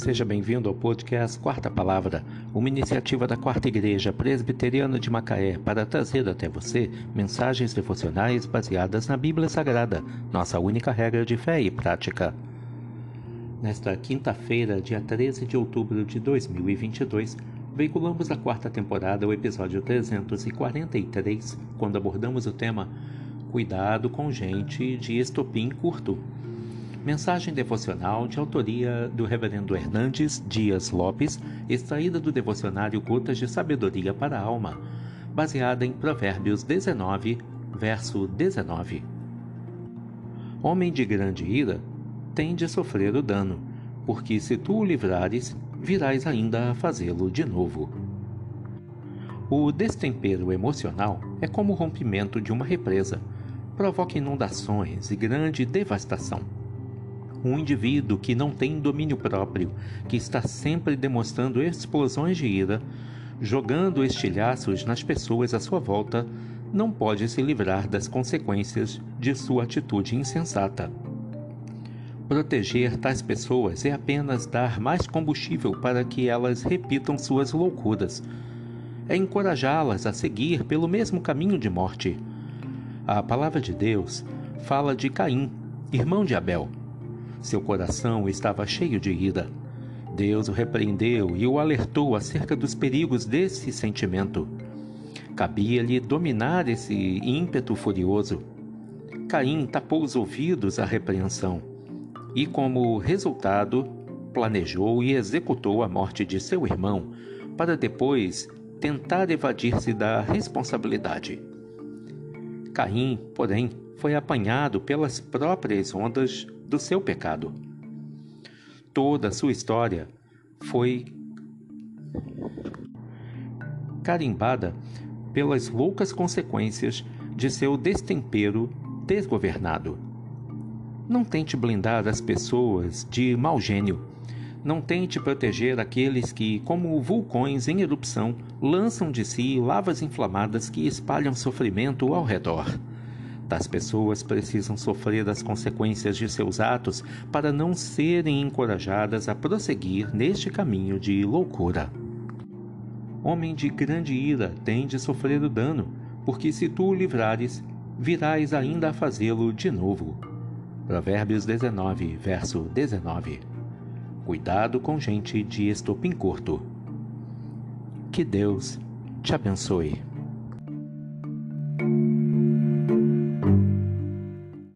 Seja bem-vindo ao podcast Quarta Palavra, uma iniciativa da Quarta Igreja Presbiteriana de Macaé para trazer até você mensagens devocionais baseadas na Bíblia Sagrada, nossa única regra de fé e prática. Nesta quinta-feira, dia 13 de outubro de 2022, veiculamos a quarta temporada, o episódio 343, quando abordamos o tema Cuidado com gente de estopim curto. Mensagem devocional de autoria do Reverendo Hernandes Dias Lopes, extraída do devocionário Gotas de Sabedoria para a Alma, baseada em Provérbios 19, verso 19. Homem de grande ira tem de sofrer o dano, porque se tu o livrares, virás ainda a fazê-lo de novo. O destempero emocional é como o rompimento de uma represa, provoca inundações e grande devastação um indivíduo que não tem domínio próprio, que está sempre demonstrando explosões de ira, jogando estilhaços nas pessoas à sua volta, não pode se livrar das consequências de sua atitude insensata. Proteger tais pessoas é apenas dar mais combustível para que elas repitam suas loucuras. É encorajá-las a seguir pelo mesmo caminho de morte. A palavra de Deus fala de Caim, irmão de Abel seu coração estava cheio de ira. Deus o repreendeu e o alertou acerca dos perigos desse sentimento. Cabia-lhe dominar esse ímpeto furioso. Caim tapou os ouvidos à repreensão e, como resultado, planejou e executou a morte de seu irmão, para depois tentar evadir-se da responsabilidade. Caim, porém, foi apanhado pelas próprias ondas do seu pecado. Toda a sua história foi carimbada pelas loucas consequências de seu destempero desgovernado. Não tente blindar as pessoas de mau gênio. Não tente proteger aqueles que, como vulcões em erupção, lançam de si lavas inflamadas que espalham sofrimento ao redor. Tais pessoas precisam sofrer as consequências de seus atos para não serem encorajadas a prosseguir neste caminho de loucura. Homem de grande ira tem de sofrer o dano, porque se tu o livrares, virás ainda a fazê-lo de novo. Provérbios 19, verso 19. Cuidado com gente de estopim curto. Que Deus te abençoe.